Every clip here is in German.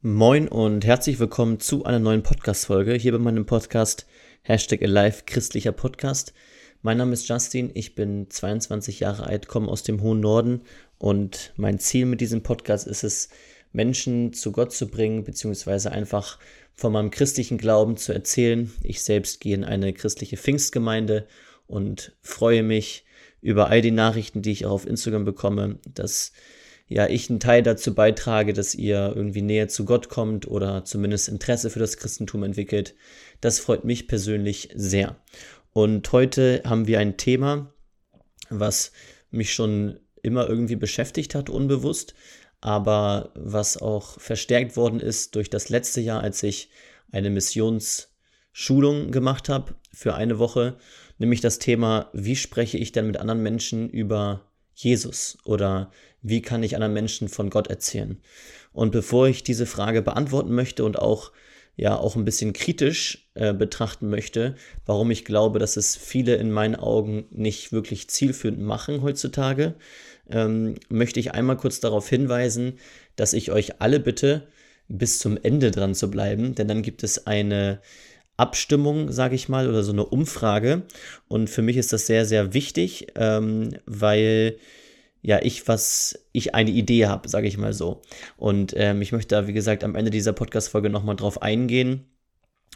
Moin und herzlich willkommen zu einer neuen Podcast-Folge hier bei meinem Podcast Hashtag Alive Christlicher Podcast. Mein Name ist Justin, ich bin 22 Jahre alt, komme aus dem hohen Norden und mein Ziel mit diesem Podcast ist es, Menschen zu Gott zu bringen, beziehungsweise einfach von meinem christlichen Glauben zu erzählen. Ich selbst gehe in eine christliche Pfingstgemeinde und freue mich über all die Nachrichten, die ich auch auf Instagram bekomme, dass ja, ich einen Teil dazu beitrage, dass ihr irgendwie näher zu Gott kommt oder zumindest Interesse für das Christentum entwickelt. Das freut mich persönlich sehr. Und heute haben wir ein Thema, was mich schon immer irgendwie beschäftigt hat, unbewusst, aber was auch verstärkt worden ist durch das letzte Jahr, als ich eine Missionsschulung gemacht habe für eine Woche, nämlich das Thema, wie spreche ich denn mit anderen Menschen über Jesus oder wie kann ich anderen Menschen von Gott erzählen? Und bevor ich diese Frage beantworten möchte und auch ja auch ein bisschen kritisch äh, betrachten möchte, warum ich glaube, dass es viele in meinen Augen nicht wirklich zielführend machen heutzutage, ähm, möchte ich einmal kurz darauf hinweisen, dass ich euch alle bitte, bis zum Ende dran zu bleiben, denn dann gibt es eine Abstimmung, sage ich mal, oder so eine Umfrage. Und für mich ist das sehr, sehr wichtig, ähm, weil ja ich was, ich eine Idee habe, sage ich mal so. Und ähm, ich möchte da, wie gesagt, am Ende dieser Podcast-Folge nochmal drauf eingehen.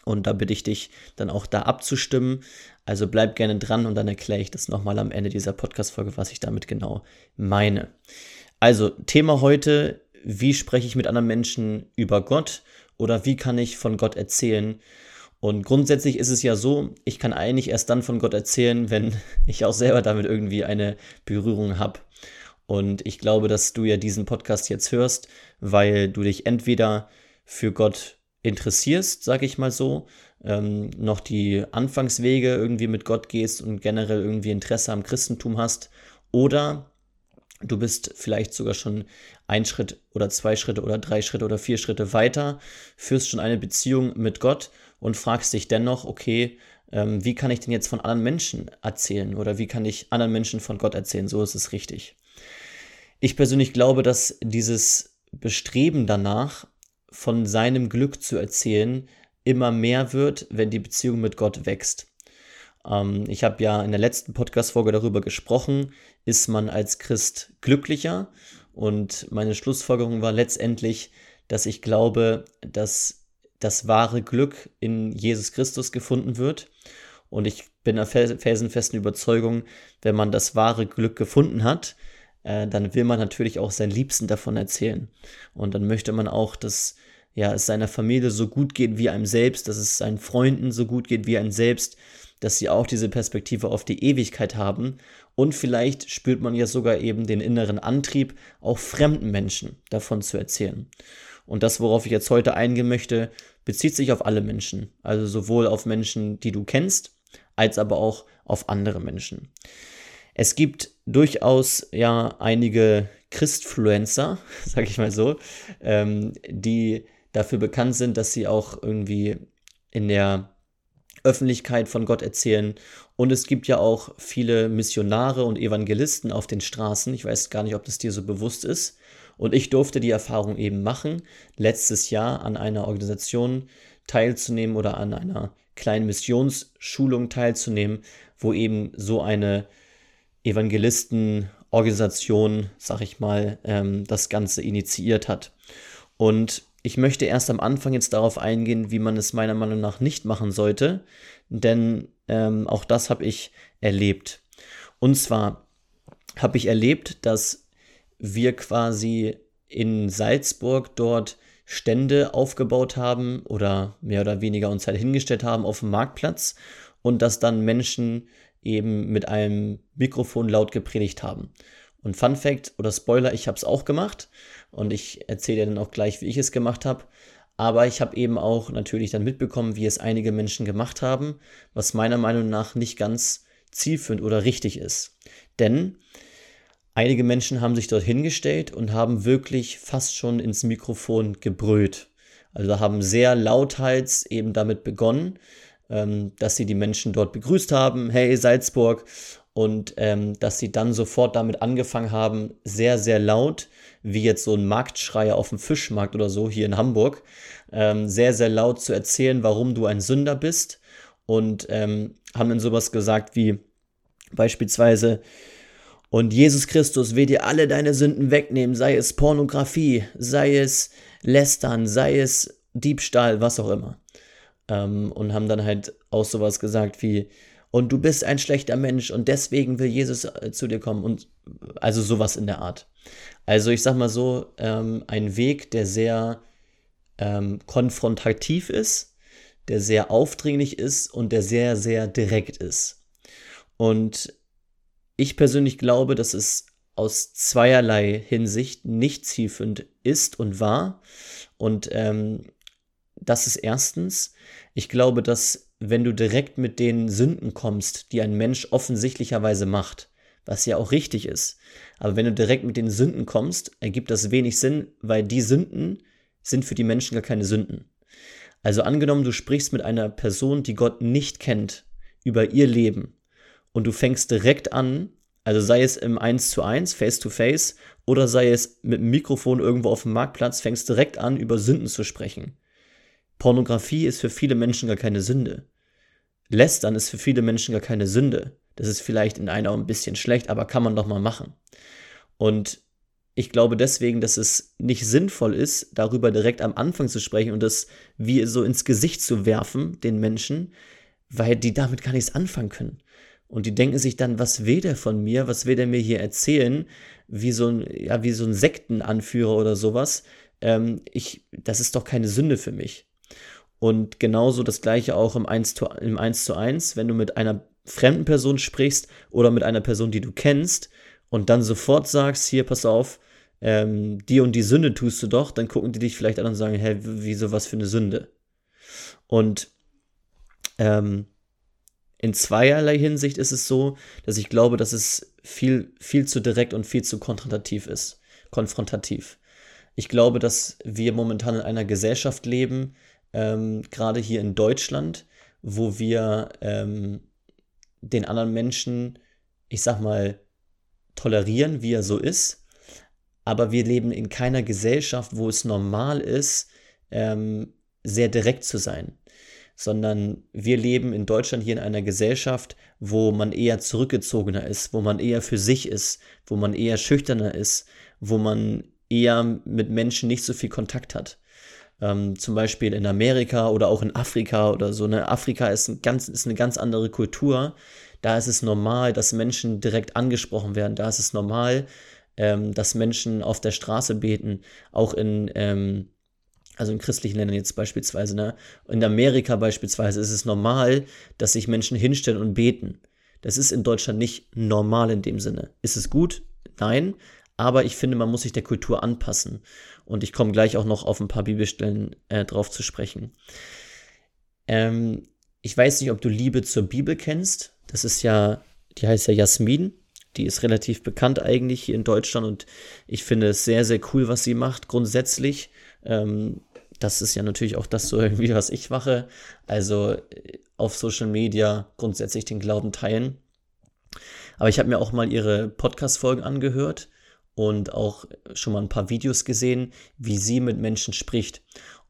Und da bitte ich dich dann auch da abzustimmen. Also bleib gerne dran und dann erkläre ich das nochmal am Ende dieser Podcast-Folge, was ich damit genau meine. Also, Thema heute, wie spreche ich mit anderen Menschen über Gott oder wie kann ich von Gott erzählen? Und grundsätzlich ist es ja so, ich kann eigentlich erst dann von Gott erzählen, wenn ich auch selber damit irgendwie eine Berührung habe. Und ich glaube, dass du ja diesen Podcast jetzt hörst, weil du dich entweder für Gott interessierst, sag ich mal so, ähm, noch die Anfangswege irgendwie mit Gott gehst und generell irgendwie Interesse am Christentum hast, oder du bist vielleicht sogar schon ein Schritt oder zwei Schritte oder drei Schritte oder vier Schritte weiter, führst schon eine Beziehung mit Gott und fragst dich dennoch, okay, ähm, wie kann ich denn jetzt von anderen Menschen erzählen oder wie kann ich anderen Menschen von Gott erzählen? So ist es richtig. Ich persönlich glaube, dass dieses Bestreben danach, von seinem Glück zu erzählen, immer mehr wird, wenn die Beziehung mit Gott wächst. Ähm, ich habe ja in der letzten Podcast-Folge darüber gesprochen, ist man als Christ glücklicher? Und meine Schlussfolgerung war letztendlich, dass ich glaube, dass das wahre Glück in Jesus Christus gefunden wird. Und ich bin der felsenfesten Überzeugung, wenn man das wahre Glück gefunden hat, äh, dann will man natürlich auch seinen Liebsten davon erzählen. Und dann möchte man auch, dass ja, es seiner Familie so gut geht wie einem selbst, dass es seinen Freunden so gut geht wie einem selbst, dass sie auch diese Perspektive auf die Ewigkeit haben. Und vielleicht spürt man ja sogar eben den inneren Antrieb, auch fremden Menschen davon zu erzählen. Und das, worauf ich jetzt heute eingehen möchte, bezieht sich auf alle Menschen. Also sowohl auf Menschen, die du kennst, als aber auch auf andere Menschen. Es gibt durchaus ja einige Christfluencer, sag ich mal so, ähm, die dafür bekannt sind, dass sie auch irgendwie in der Öffentlichkeit von Gott erzählen. Und es gibt ja auch viele Missionare und Evangelisten auf den Straßen. Ich weiß gar nicht, ob das dir so bewusst ist. Und ich durfte die Erfahrung eben machen, letztes Jahr an einer Organisation teilzunehmen oder an einer kleinen Missionsschulung teilzunehmen, wo eben so eine Evangelistenorganisation, sag ich mal, ähm, das Ganze initiiert hat. Und ich möchte erst am Anfang jetzt darauf eingehen, wie man es meiner Meinung nach nicht machen sollte, denn ähm, auch das habe ich erlebt. Und zwar habe ich erlebt, dass wir quasi in Salzburg dort Stände aufgebaut haben oder mehr oder weniger uns halt hingestellt haben auf dem Marktplatz und dass dann Menschen eben mit einem Mikrofon laut gepredigt haben. Und Fun Fact oder Spoiler, ich habe es auch gemacht und ich erzähle dir dann auch gleich, wie ich es gemacht habe. Aber ich habe eben auch natürlich dann mitbekommen, wie es einige Menschen gemacht haben, was meiner Meinung nach nicht ganz zielführend oder richtig ist. Denn Einige Menschen haben sich dort hingestellt und haben wirklich fast schon ins Mikrofon gebrüllt. Also haben sehr lauthals eben damit begonnen, ähm, dass sie die Menschen dort begrüßt haben. Hey Salzburg! und ähm, dass sie dann sofort damit angefangen haben, sehr, sehr laut, wie jetzt so ein Marktschreier auf dem Fischmarkt oder so hier in Hamburg, ähm, sehr, sehr laut zu erzählen, warum du ein Sünder bist und ähm, haben dann sowas gesagt wie beispielsweise, und Jesus Christus will dir alle deine Sünden wegnehmen, sei es Pornografie, sei es Lästern, sei es Diebstahl, was auch immer. Ähm, und haben dann halt auch sowas gesagt wie, und du bist ein schlechter Mensch und deswegen will Jesus äh, zu dir kommen und also sowas in der Art. Also ich sag mal so, ähm, ein Weg, der sehr ähm, konfrontativ ist, der sehr aufdringlich ist und der sehr, sehr direkt ist. Und ich persönlich glaube, dass es aus zweierlei Hinsicht nicht zielführend ist und war. Und ähm, das ist erstens, ich glaube, dass wenn du direkt mit den Sünden kommst, die ein Mensch offensichtlicherweise macht, was ja auch richtig ist, aber wenn du direkt mit den Sünden kommst, ergibt das wenig Sinn, weil die Sünden sind für die Menschen gar keine Sünden. Also angenommen, du sprichst mit einer Person, die Gott nicht kennt, über ihr Leben und du fängst direkt an, also sei es im 1 zu 1, face to face, oder sei es mit dem Mikrofon irgendwo auf dem Marktplatz, fängst direkt an, über Sünden zu sprechen. Pornografie ist für viele Menschen gar keine Sünde. Lästern ist für viele Menschen gar keine Sünde. Das ist vielleicht in einer ein bisschen schlecht, aber kann man doch mal machen. Und ich glaube deswegen, dass es nicht sinnvoll ist, darüber direkt am Anfang zu sprechen und das wie so ins Gesicht zu werfen, den Menschen, weil die damit gar nichts anfangen können. Und die denken sich dann, was will der von mir? Was will der mir hier erzählen? Wie so ein, ja, wie so ein Sektenanführer oder sowas. Ähm, ich, das ist doch keine Sünde für mich. Und genauso das gleiche auch im 1 zu, im 1 zu 1, wenn du mit einer fremden Person sprichst oder mit einer Person, die du kennst und dann sofort sagst, hier, pass auf, ähm, die und die Sünde tust du doch, dann gucken die dich vielleicht an und sagen, hä, wieso was für eine Sünde? Und ähm, in zweierlei Hinsicht ist es so, dass ich glaube, dass es viel, viel zu direkt und viel zu konfrontativ ist. Konfrontativ. Ich glaube, dass wir momentan in einer Gesellschaft leben, ähm, gerade hier in Deutschland, wo wir ähm, den anderen Menschen, ich sag mal, tolerieren, wie er so ist, aber wir leben in keiner Gesellschaft, wo es normal ist, ähm, sehr direkt zu sein, sondern wir leben in Deutschland hier in einer Gesellschaft, wo man eher zurückgezogener ist, wo man eher für sich ist, wo man eher schüchterner ist, wo man eher mit Menschen nicht so viel Kontakt hat ähm, zum Beispiel in Amerika oder auch in Afrika oder so. Ne? Afrika ist, ein ganz, ist eine ganz andere Kultur. Da ist es normal, dass Menschen direkt angesprochen werden. Da ist es normal, ähm, dass Menschen auf der Straße beten. Auch in, ähm, also in christlichen Ländern jetzt beispielsweise. Ne? In Amerika beispielsweise ist es normal, dass sich Menschen hinstellen und beten. Das ist in Deutschland nicht normal in dem Sinne. Ist es gut? Nein. Aber ich finde, man muss sich der Kultur anpassen. Und ich komme gleich auch noch auf ein paar Bibelstellen äh, drauf zu sprechen. Ähm, ich weiß nicht, ob du Liebe zur Bibel kennst. Das ist ja, die heißt ja Jasmin. Die ist relativ bekannt eigentlich hier in Deutschland und ich finde es sehr, sehr cool, was sie macht, grundsätzlich. Ähm, das ist ja natürlich auch das so irgendwie, was ich mache. Also äh, auf Social Media grundsätzlich den Glauben teilen. Aber ich habe mir auch mal ihre Podcast-Folgen angehört und auch schon mal ein paar Videos gesehen, wie sie mit Menschen spricht.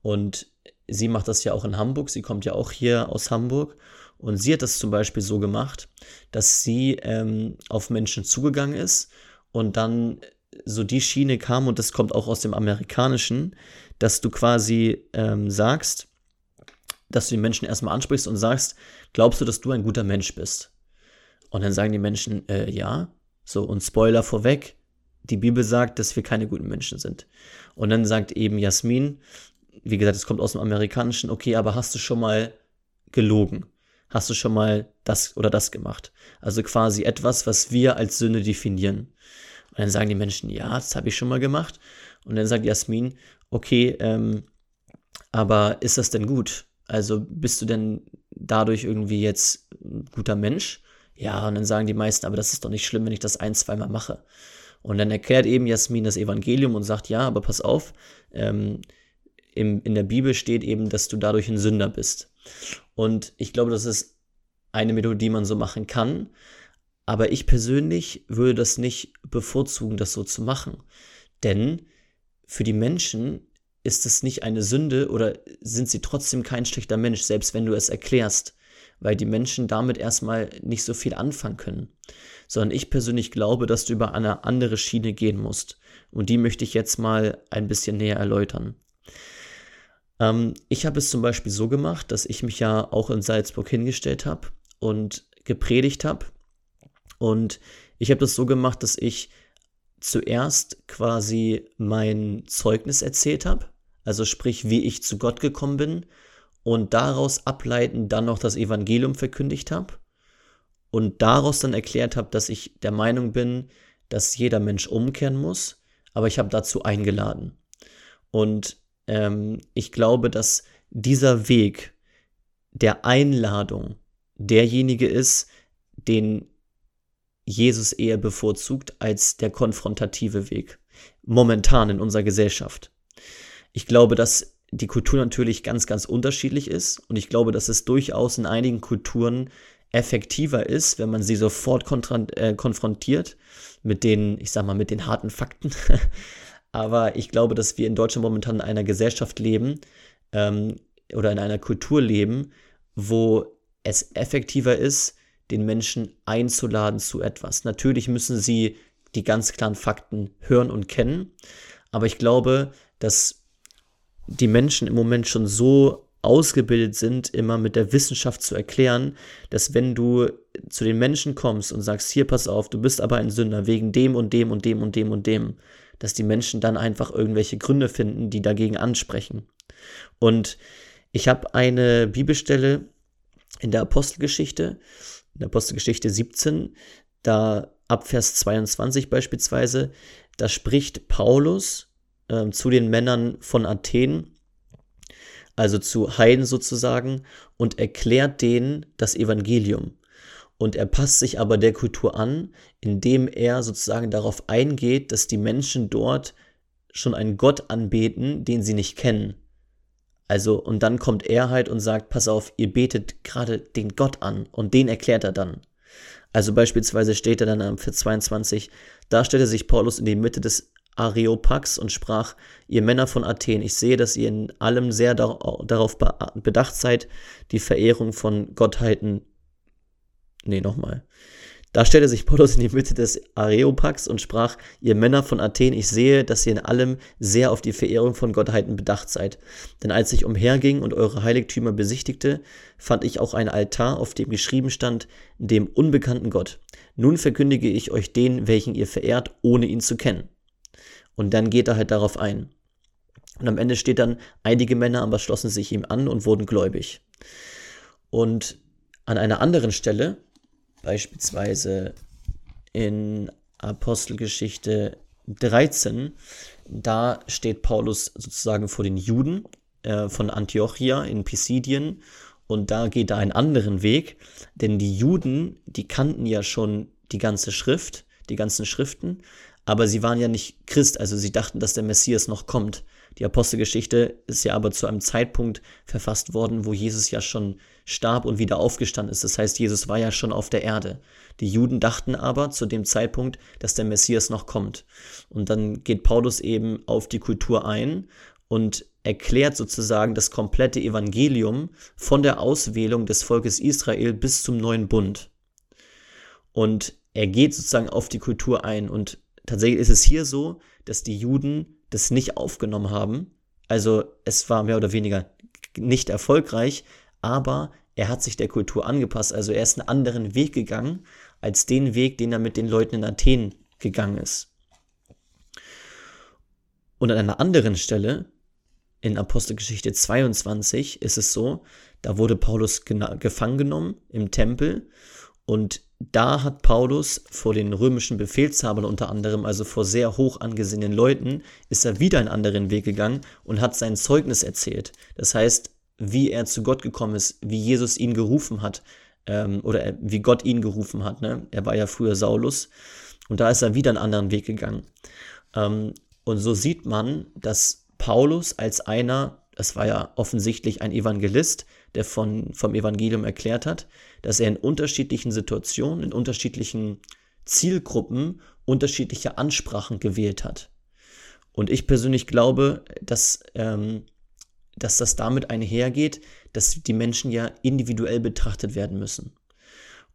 Und sie macht das ja auch in Hamburg. Sie kommt ja auch hier aus Hamburg. Und sie hat das zum Beispiel so gemacht, dass sie ähm, auf Menschen zugegangen ist und dann so die Schiene kam, und das kommt auch aus dem Amerikanischen, dass du quasi ähm, sagst, dass du die Menschen erstmal ansprichst und sagst, glaubst du, dass du ein guter Mensch bist? Und dann sagen die Menschen, äh, ja. So, und Spoiler vorweg, die Bibel sagt, dass wir keine guten Menschen sind. Und dann sagt eben Jasmin, wie gesagt, es kommt aus dem Amerikanischen, okay, aber hast du schon mal gelogen? Hast du schon mal das oder das gemacht? Also quasi etwas, was wir als Sünde definieren. Und dann sagen die Menschen, ja, das habe ich schon mal gemacht. Und dann sagt Jasmin, okay, ähm, aber ist das denn gut? Also bist du denn dadurch irgendwie jetzt ein guter Mensch? Ja, und dann sagen die meisten, aber das ist doch nicht schlimm, wenn ich das ein, zweimal mache. Und dann erklärt eben Jasmin das Evangelium und sagt, ja, aber pass auf, ähm, im, in der Bibel steht eben, dass du dadurch ein Sünder bist. Und ich glaube, das ist eine Methode, die man so machen kann. Aber ich persönlich würde das nicht bevorzugen, das so zu machen. Denn für die Menschen ist es nicht eine Sünde oder sind sie trotzdem kein schlechter Mensch, selbst wenn du es erklärst, weil die Menschen damit erstmal nicht so viel anfangen können. Sondern ich persönlich glaube, dass du über eine andere Schiene gehen musst. Und die möchte ich jetzt mal ein bisschen näher erläutern. Ähm, ich habe es zum Beispiel so gemacht, dass ich mich ja auch in Salzburg hingestellt habe und gepredigt habe. Und ich habe das so gemacht, dass ich zuerst quasi mein Zeugnis erzählt habe, also sprich, wie ich zu Gott gekommen bin und daraus ableiten dann noch das Evangelium verkündigt habe und daraus dann erklärt habe, dass ich der Meinung bin, dass jeder Mensch umkehren muss, aber ich habe dazu eingeladen. Und ähm, ich glaube, dass dieser Weg der Einladung derjenige ist, den Jesus eher bevorzugt als der konfrontative Weg. Momentan in unserer Gesellschaft. Ich glaube, dass die Kultur natürlich ganz, ganz unterschiedlich ist und ich glaube, dass es durchaus in einigen Kulturen effektiver ist, wenn man sie sofort äh, konfrontiert mit den, ich sag mal, mit den harten Fakten. Aber ich glaube, dass wir in Deutschland momentan in einer Gesellschaft leben ähm, oder in einer Kultur leben, wo es effektiver ist, den Menschen einzuladen zu etwas. Natürlich müssen sie die ganz klaren Fakten hören und kennen, aber ich glaube, dass die Menschen im Moment schon so ausgebildet sind, immer mit der Wissenschaft zu erklären, dass wenn du zu den Menschen kommst und sagst, hier pass auf, du bist aber ein Sünder wegen dem und dem und dem und dem und dem, dass die Menschen dann einfach irgendwelche Gründe finden, die dagegen ansprechen. Und ich habe eine Bibelstelle in der Apostelgeschichte, in der Apostelgeschichte 17, da ab Vers 22 beispielsweise, da spricht Paulus äh, zu den Männern von Athen, also zu Heiden sozusagen, und erklärt denen das Evangelium. Und er passt sich aber der Kultur an, indem er sozusagen darauf eingeht, dass die Menschen dort schon einen Gott anbeten, den sie nicht kennen. Also, und dann kommt er halt und sagt, pass auf, ihr betet gerade den Gott an und den erklärt er dann. Also beispielsweise steht er dann am Vers 22, da stellte sich Paulus in die Mitte des Areopax und sprach, ihr Männer von Athen, ich sehe, dass ihr in allem sehr darauf bedacht seid, die Verehrung von Gottheiten. Nee, nochmal. Da stellte sich Paulus in die Mitte des Areopax und sprach, ihr Männer von Athen, ich sehe, dass ihr in allem sehr auf die Verehrung von Gottheiten bedacht seid. Denn als ich umherging und eure Heiligtümer besichtigte, fand ich auch einen Altar, auf dem geschrieben stand, dem unbekannten Gott. Nun verkündige ich euch den, welchen ihr verehrt, ohne ihn zu kennen. Und dann geht er halt darauf ein. Und am Ende steht dann, einige Männer aber schlossen sich ihm an und wurden gläubig. Und an einer anderen Stelle, beispielsweise in Apostelgeschichte 13, da steht Paulus sozusagen vor den Juden äh, von Antiochia in Pisidien und da geht er einen anderen Weg, denn die Juden, die kannten ja schon die ganze Schrift, die ganzen Schriften, aber sie waren ja nicht Christ, also sie dachten, dass der Messias noch kommt. Die Apostelgeschichte ist ja aber zu einem Zeitpunkt verfasst worden, wo Jesus ja schon starb und wieder aufgestanden ist. Das heißt, Jesus war ja schon auf der Erde. Die Juden dachten aber zu dem Zeitpunkt, dass der Messias noch kommt. Und dann geht Paulus eben auf die Kultur ein und erklärt sozusagen das komplette Evangelium von der Auswählung des Volkes Israel bis zum neuen Bund. Und er geht sozusagen auf die Kultur ein und tatsächlich ist es hier so, dass die Juden das nicht aufgenommen haben. Also es war mehr oder weniger nicht erfolgreich, aber er hat sich der Kultur angepasst. Also er ist einen anderen Weg gegangen als den Weg, den er mit den Leuten in Athen gegangen ist. Und an einer anderen Stelle, in Apostelgeschichte 22, ist es so, da wurde Paulus gefangen genommen im Tempel und da hat Paulus vor den römischen Befehlshabern unter anderem, also vor sehr hoch angesehenen Leuten, ist er wieder einen anderen Weg gegangen und hat sein Zeugnis erzählt. Das heißt, wie er zu Gott gekommen ist, wie Jesus ihn gerufen hat ähm, oder wie Gott ihn gerufen hat. Ne? Er war ja früher Saulus und da ist er wieder einen anderen Weg gegangen. Ähm, und so sieht man, dass Paulus als einer, das war ja offensichtlich ein Evangelist, der von, vom Evangelium erklärt hat, dass er in unterschiedlichen Situationen, in unterschiedlichen Zielgruppen unterschiedliche Ansprachen gewählt hat. Und ich persönlich glaube, dass, ähm, dass das damit einhergeht, dass die Menschen ja individuell betrachtet werden müssen.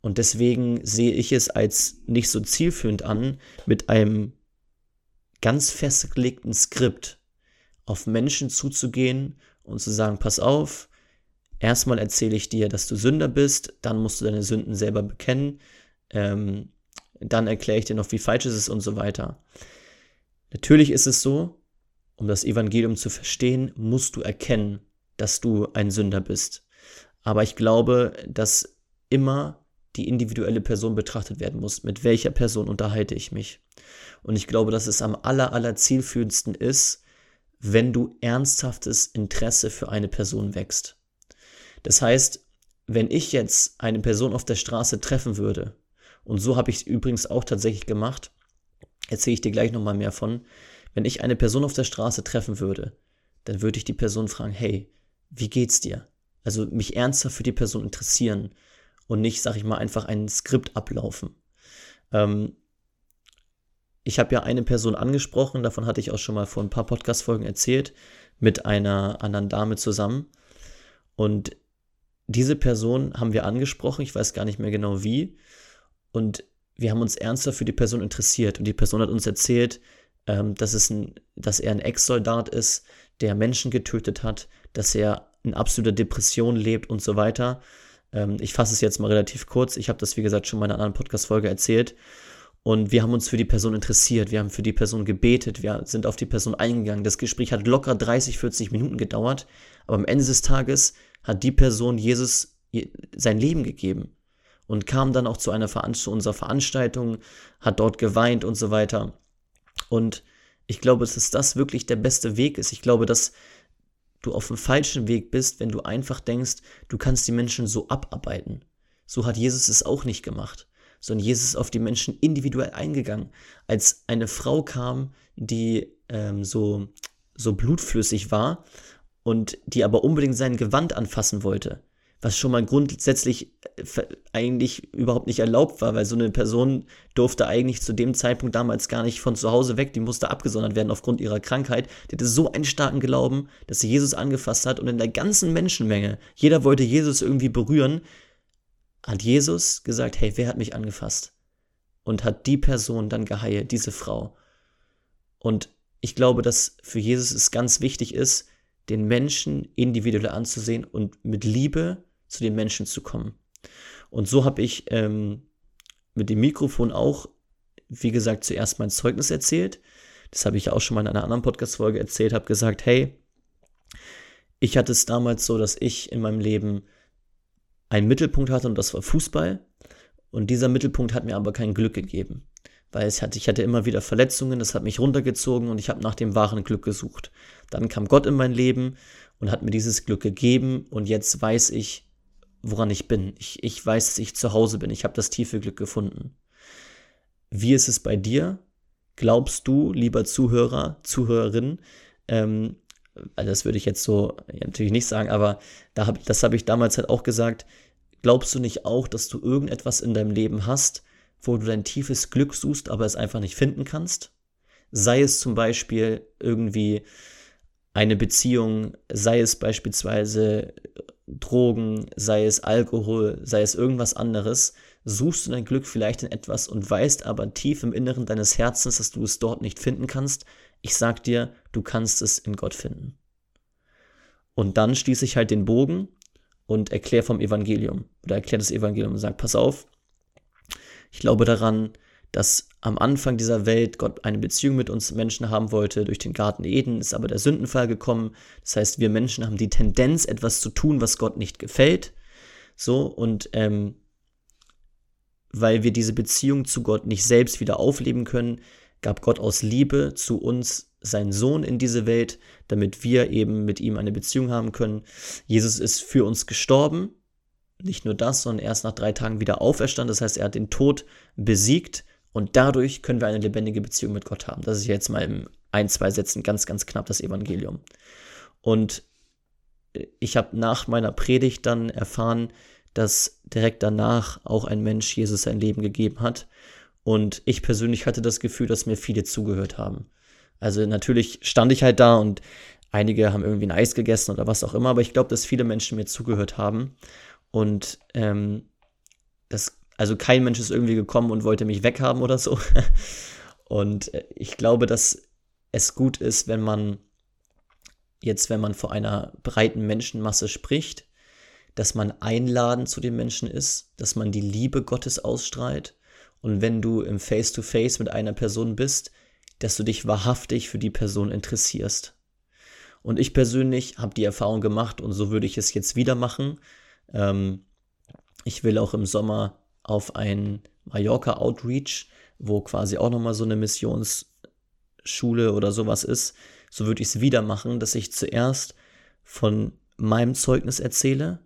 Und deswegen sehe ich es als nicht so zielführend an, mit einem ganz festgelegten Skript auf Menschen zuzugehen und zu sagen, pass auf, erstmal erzähle ich dir, dass du Sünder bist, dann musst du deine Sünden selber bekennen, ähm, dann erkläre ich dir noch, wie falsch es ist und so weiter. Natürlich ist es so, um das Evangelium zu verstehen, musst du erkennen, dass du ein Sünder bist. Aber ich glaube, dass immer die individuelle Person betrachtet werden muss. Mit welcher Person unterhalte ich mich? Und ich glaube, dass es am aller, aller zielführendsten ist, wenn du ernsthaftes Interesse für eine Person wächst. Das heißt, wenn ich jetzt eine Person auf der Straße treffen würde, und so habe ich es übrigens auch tatsächlich gemacht, erzähle ich dir gleich nochmal mehr von, wenn ich eine Person auf der Straße treffen würde, dann würde ich die Person fragen, hey, wie geht's dir? Also mich ernsthaft für die Person interessieren und nicht, sag ich mal, einfach ein Skript ablaufen. Ähm, ich habe ja eine Person angesprochen, davon hatte ich auch schon mal vor ein paar Podcast-Folgen erzählt, mit einer anderen Dame zusammen. Und diese Person haben wir angesprochen, ich weiß gar nicht mehr genau wie. Und wir haben uns ernsthaft für die Person interessiert. Und die Person hat uns erzählt, ähm, dass, es ein, dass er ein Ex-Soldat ist, der Menschen getötet hat, dass er in absoluter Depression lebt und so weiter. Ähm, ich fasse es jetzt mal relativ kurz. Ich habe das, wie gesagt, schon in einer anderen Podcast-Folge erzählt. Und wir haben uns für die Person interessiert, wir haben für die Person gebetet, wir sind auf die Person eingegangen. Das Gespräch hat locker 30, 40 Minuten gedauert, aber am Ende des Tages hat die Person Jesus sein Leben gegeben und kam dann auch zu einer Veranst zu unserer Veranstaltung, hat dort geweint und so weiter. Und ich glaube, dass das wirklich der beste Weg ist. Ich glaube, dass du auf dem falschen Weg bist, wenn du einfach denkst, du kannst die Menschen so abarbeiten. So hat Jesus es auch nicht gemacht, sondern Jesus ist auf die Menschen individuell eingegangen. Als eine Frau kam, die ähm, so, so blutflüssig war und die aber unbedingt sein Gewand anfassen wollte, was schon mal grundsätzlich äh, eigentlich überhaupt nicht erlaubt war, weil so eine Person durfte eigentlich zu dem Zeitpunkt damals gar nicht von zu Hause weg, die musste abgesondert werden aufgrund ihrer Krankheit. Die hatte so einen starken Glauben, dass sie Jesus angefasst hat und in der ganzen Menschenmenge, jeder wollte Jesus irgendwie berühren, hat Jesus gesagt, hey, wer hat mich angefasst? Und hat die Person dann geheilt, diese Frau. Und ich glaube, dass für Jesus es ganz wichtig ist, den Menschen individuell anzusehen und mit Liebe zu den Menschen zu kommen. Und so habe ich ähm, mit dem Mikrofon auch, wie gesagt, zuerst mein Zeugnis erzählt. Das habe ich auch schon mal in einer anderen Podcast-Folge erzählt, habe gesagt, hey, ich hatte es damals so, dass ich in meinem Leben einen Mittelpunkt hatte und das war Fußball. Und dieser Mittelpunkt hat mir aber kein Glück gegeben weil es hatte, ich hatte immer wieder Verletzungen, das hat mich runtergezogen und ich habe nach dem wahren Glück gesucht. Dann kam Gott in mein Leben und hat mir dieses Glück gegeben und jetzt weiß ich, woran ich bin. Ich, ich weiß, dass ich zu Hause bin. Ich habe das tiefe Glück gefunden. Wie ist es bei dir? Glaubst du, lieber Zuhörer, Zuhörerin, ähm, also das würde ich jetzt so ja, natürlich nicht sagen, aber da hab, das habe ich damals halt auch gesagt. Glaubst du nicht auch, dass du irgendetwas in deinem Leben hast, wo du dein tiefes Glück suchst, aber es einfach nicht finden kannst. Sei es zum Beispiel irgendwie eine Beziehung, sei es beispielsweise Drogen, sei es Alkohol, sei es irgendwas anderes, suchst du dein Glück vielleicht in etwas und weißt aber tief im Inneren deines Herzens, dass du es dort nicht finden kannst. Ich sag dir, du kannst es in Gott finden. Und dann schließe ich halt den Bogen und erkläre vom Evangelium oder erkläre das Evangelium und sage, pass auf, ich glaube daran, dass am Anfang dieser Welt Gott eine Beziehung mit uns Menschen haben wollte. Durch den Garten Eden ist aber der Sündenfall gekommen. Das heißt, wir Menschen haben die Tendenz, etwas zu tun, was Gott nicht gefällt. So, und ähm, weil wir diese Beziehung zu Gott nicht selbst wieder aufleben können, gab Gott aus Liebe zu uns seinen Sohn in diese Welt, damit wir eben mit ihm eine Beziehung haben können. Jesus ist für uns gestorben nicht nur das, sondern erst nach drei Tagen wieder auferstanden. Das heißt, er hat den Tod besiegt und dadurch können wir eine lebendige Beziehung mit Gott haben. Das ist jetzt mal in ein, zwei Sätzen ganz, ganz knapp das Evangelium. Und ich habe nach meiner Predigt dann erfahren, dass direkt danach auch ein Mensch Jesus sein Leben gegeben hat. Und ich persönlich hatte das Gefühl, dass mir viele zugehört haben. Also natürlich stand ich halt da und einige haben irgendwie ein Eis gegessen oder was auch immer, aber ich glaube, dass viele Menschen mir zugehört haben. Und ähm, das, also kein Mensch ist irgendwie gekommen und wollte mich weghaben oder so. Und äh, ich glaube, dass es gut ist, wenn man jetzt, wenn man vor einer breiten Menschenmasse spricht, dass man einladend zu den Menschen ist, dass man die Liebe Gottes ausstrahlt. Und wenn du im Face-to-Face -face mit einer Person bist, dass du dich wahrhaftig für die Person interessierst. Und ich persönlich habe die Erfahrung gemacht und so würde ich es jetzt wieder machen. Ähm, ich will auch im Sommer auf ein Mallorca Outreach, wo quasi auch nochmal so eine Missionsschule oder sowas ist. So würde ich es wieder machen, dass ich zuerst von meinem Zeugnis erzähle,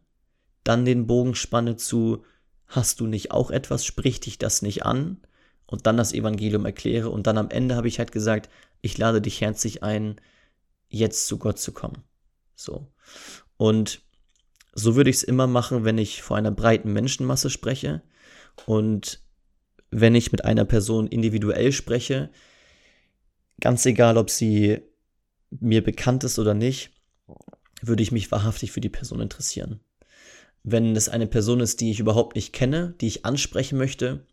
dann den Bogen spanne zu, hast du nicht auch etwas, sprich dich das nicht an und dann das Evangelium erkläre und dann am Ende habe ich halt gesagt, ich lade dich herzlich ein, jetzt zu Gott zu kommen. So. Und so würde ich es immer machen, wenn ich vor einer breiten Menschenmasse spreche und wenn ich mit einer Person individuell spreche, ganz egal, ob sie mir bekannt ist oder nicht, würde ich mich wahrhaftig für die Person interessieren. Wenn es eine Person ist, die ich überhaupt nicht kenne, die ich ansprechen möchte,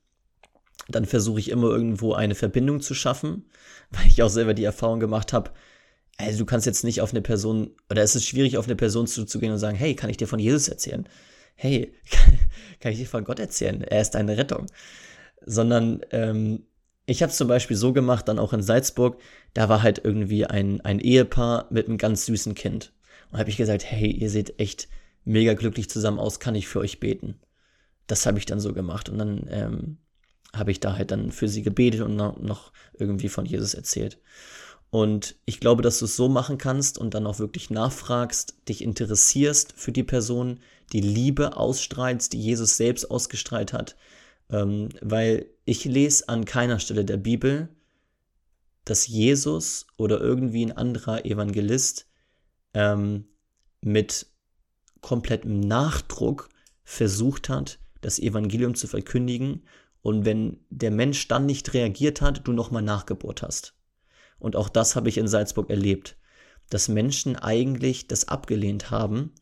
dann versuche ich immer irgendwo eine Verbindung zu schaffen, weil ich auch selber die Erfahrung gemacht habe, also du kannst jetzt nicht auf eine Person, oder es ist schwierig, auf eine Person zuzugehen und sagen, hey, kann ich dir von Jesus erzählen? Hey, kann ich dir von Gott erzählen? Er ist deine Rettung. Sondern ähm, ich habe es zum Beispiel so gemacht, dann auch in Salzburg, da war halt irgendwie ein, ein Ehepaar mit einem ganz süßen Kind. Und habe ich gesagt, hey, ihr seht echt mega glücklich zusammen aus, kann ich für euch beten? Das habe ich dann so gemacht. Und dann ähm, habe ich da halt dann für sie gebetet und noch irgendwie von Jesus erzählt. Und ich glaube, dass du es so machen kannst und dann auch wirklich nachfragst, dich interessierst für die Person, die Liebe ausstrahlst, die Jesus selbst ausgestrahlt hat. Ähm, weil ich lese an keiner Stelle der Bibel, dass Jesus oder irgendwie ein anderer Evangelist ähm, mit komplettem Nachdruck versucht hat, das Evangelium zu verkündigen und wenn der Mensch dann nicht reagiert hat, du nochmal nachgebohrt hast. Und auch das habe ich in Salzburg erlebt, dass Menschen eigentlich das abgelehnt haben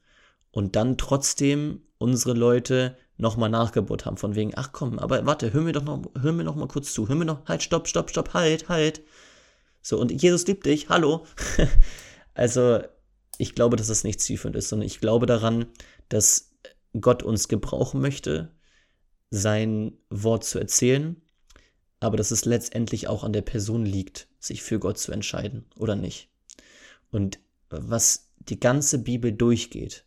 und dann trotzdem unsere Leute nochmal nachgebohrt haben, von wegen, ach komm, aber warte, hör mir doch noch, hör mir noch mal kurz zu, hör mir noch, halt, stopp, stopp, stopp, halt, halt. So, und Jesus liebt dich, hallo. also, ich glaube, dass das nicht zielführend ist, sondern ich glaube daran, dass Gott uns gebrauchen möchte, sein Wort zu erzählen aber dass es letztendlich auch an der Person liegt, sich für Gott zu entscheiden oder nicht. Und was die ganze Bibel durchgeht,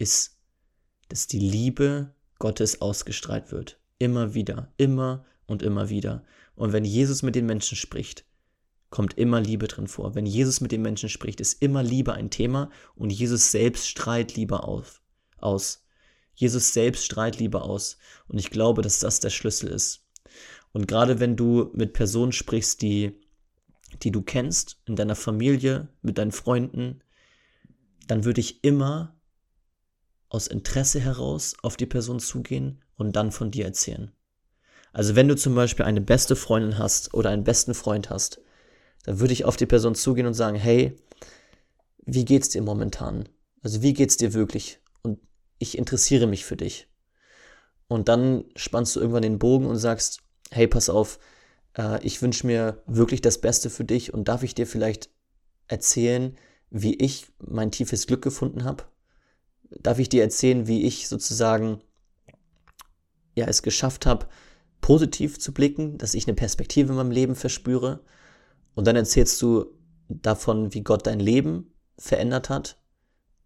ist, dass die Liebe Gottes ausgestrahlt wird. Immer wieder, immer und immer wieder. Und wenn Jesus mit den Menschen spricht, kommt immer Liebe drin vor. Wenn Jesus mit den Menschen spricht, ist immer Liebe ein Thema und Jesus selbst strahlt Liebe auf, aus. Jesus selbst strahlt Liebe aus. Und ich glaube, dass das der Schlüssel ist. Und gerade wenn du mit Personen sprichst, die, die du kennst, in deiner Familie, mit deinen Freunden, dann würde ich immer aus Interesse heraus auf die Person zugehen und dann von dir erzählen. Also wenn du zum Beispiel eine beste Freundin hast oder einen besten Freund hast, dann würde ich auf die Person zugehen und sagen, hey, wie geht's dir momentan? Also wie geht's dir wirklich? Und ich interessiere mich für dich. Und dann spannst du irgendwann den Bogen und sagst, hey, pass auf, äh, ich wünsche mir wirklich das Beste für dich und darf ich dir vielleicht erzählen, wie ich mein tiefes Glück gefunden habe? Darf ich dir erzählen, wie ich sozusagen ja es geschafft habe, positiv zu blicken, dass ich eine Perspektive in meinem Leben verspüre? Und dann erzählst du davon, wie Gott dein Leben verändert hat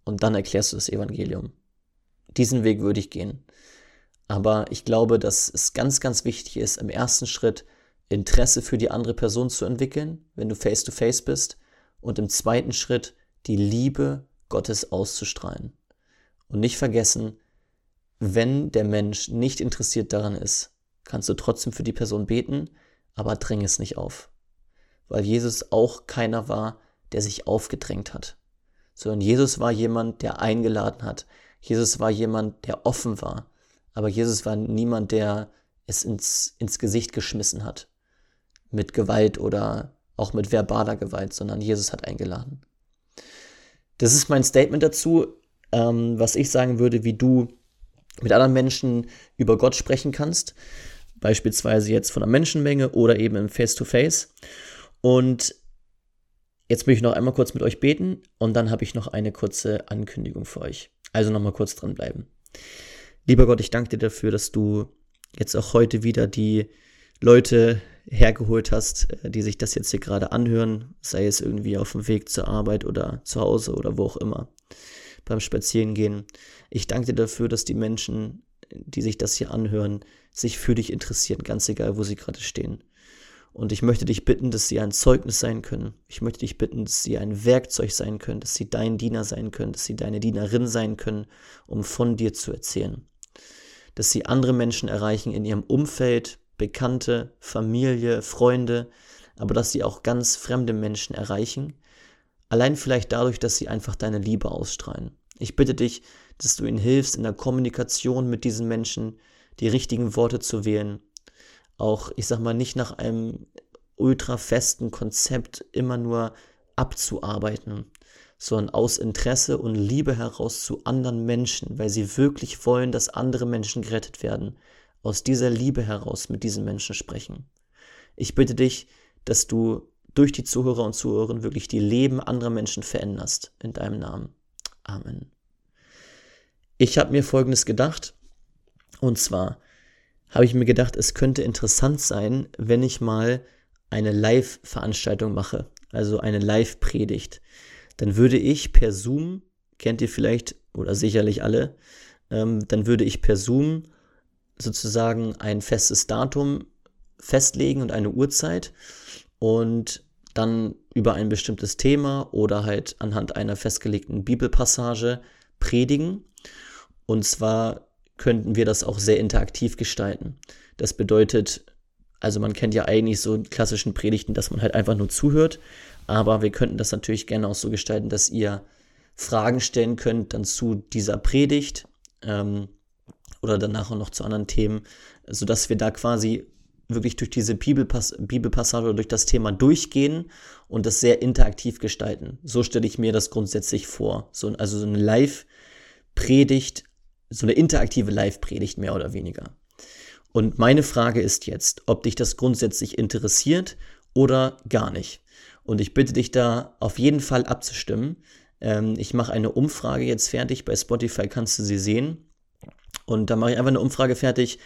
und dann erklärst du das Evangelium. Diesen Weg würde ich gehen. Aber ich glaube, dass es ganz, ganz wichtig ist, im ersten Schritt Interesse für die andere Person zu entwickeln, wenn du face-to-face -face bist. Und im zweiten Schritt die Liebe Gottes auszustrahlen. Und nicht vergessen, wenn der Mensch nicht interessiert daran ist, kannst du trotzdem für die Person beten, aber dräng es nicht auf. Weil Jesus auch keiner war, der sich aufgedrängt hat, sondern Jesus war jemand, der eingeladen hat. Jesus war jemand, der offen war. Aber Jesus war niemand, der es ins, ins Gesicht geschmissen hat. Mit Gewalt oder auch mit verbaler Gewalt, sondern Jesus hat eingeladen. Das ist mein Statement dazu, ähm, was ich sagen würde, wie du mit anderen Menschen über Gott sprechen kannst. Beispielsweise jetzt von einer Menschenmenge oder eben im Face-to-Face. -face. Und jetzt möchte ich noch einmal kurz mit euch beten und dann habe ich noch eine kurze Ankündigung für euch. Also nochmal kurz dranbleiben. Lieber Gott, ich danke dir dafür, dass du jetzt auch heute wieder die Leute hergeholt hast, äh, die sich das jetzt hier gerade anhören, sei es irgendwie auf dem Weg zur Arbeit oder zu Hause oder wo auch immer, beim Spazierengehen. Ich danke dir dafür, dass die Menschen, die sich das hier anhören, sich für dich interessieren, ganz egal, wo sie gerade stehen. Und ich möchte dich bitten, dass sie ein Zeugnis sein können. Ich möchte dich bitten, dass sie ein Werkzeug sein können, dass sie dein Diener sein können, dass sie deine Dienerin sein können, um von dir zu erzählen. Dass sie andere Menschen erreichen in ihrem Umfeld, Bekannte, Familie, Freunde, aber dass sie auch ganz fremde Menschen erreichen. Allein vielleicht dadurch, dass sie einfach deine Liebe ausstrahlen. Ich bitte dich, dass du ihnen hilfst, in der Kommunikation mit diesen Menschen die richtigen Worte zu wählen, auch, ich sag mal, nicht nach einem ultra festen Konzept immer nur abzuarbeiten, sondern aus Interesse und Liebe heraus zu anderen Menschen, weil sie wirklich wollen, dass andere Menschen gerettet werden, aus dieser Liebe heraus mit diesen Menschen sprechen. Ich bitte dich, dass du durch die Zuhörer und Zuhörerinnen wirklich die Leben anderer Menschen veränderst in deinem Namen. Amen. Ich habe mir Folgendes gedacht, und zwar, habe ich mir gedacht, es könnte interessant sein, wenn ich mal eine Live-Veranstaltung mache, also eine Live-Predigt. Dann würde ich per Zoom, kennt ihr vielleicht oder sicherlich alle, ähm, dann würde ich per Zoom sozusagen ein festes Datum festlegen und eine Uhrzeit und dann über ein bestimmtes Thema oder halt anhand einer festgelegten Bibelpassage predigen. Und zwar könnten wir das auch sehr interaktiv gestalten. Das bedeutet, also man kennt ja eigentlich so klassischen Predigten, dass man halt einfach nur zuhört, aber wir könnten das natürlich gerne auch so gestalten, dass ihr Fragen stellen könnt dann zu dieser Predigt ähm, oder danach auch noch zu anderen Themen, sodass wir da quasi wirklich durch diese Bibelpass Bibelpassage oder durch das Thema durchgehen und das sehr interaktiv gestalten. So stelle ich mir das grundsätzlich vor. So, also so eine Live-Predigt so eine interaktive Live-Predigt mehr oder weniger. Und meine Frage ist jetzt, ob dich das grundsätzlich interessiert oder gar nicht. Und ich bitte dich da auf jeden Fall abzustimmen. Ähm, ich mache eine Umfrage jetzt fertig. Bei Spotify kannst du sie sehen. Und da mache ich einfach eine Umfrage fertig.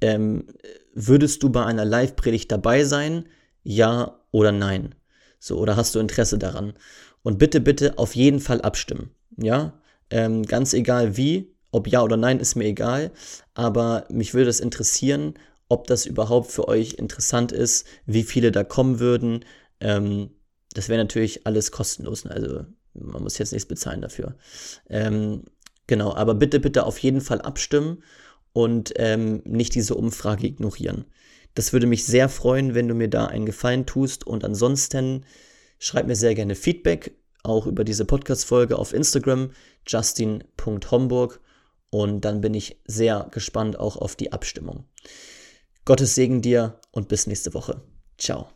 Ähm, würdest du bei einer Live-Predigt dabei sein? Ja oder nein? So, oder hast du Interesse daran? Und bitte, bitte auf jeden Fall abstimmen. Ja, ähm, ganz egal wie, ob ja oder nein, ist mir egal. Aber mich würde es interessieren, ob das überhaupt für euch interessant ist, wie viele da kommen würden. Ähm, das wäre natürlich alles kostenlos. Ne? Also man muss jetzt nichts bezahlen dafür. Ähm, genau, aber bitte, bitte auf jeden Fall abstimmen und ähm, nicht diese Umfrage ignorieren. Das würde mich sehr freuen, wenn du mir da einen Gefallen tust. Und ansonsten schreib mir sehr gerne Feedback, auch über diese Podcast-Folge auf Instagram, justin.homburg. Und dann bin ich sehr gespannt auch auf die Abstimmung. Gottes Segen dir und bis nächste Woche. Ciao.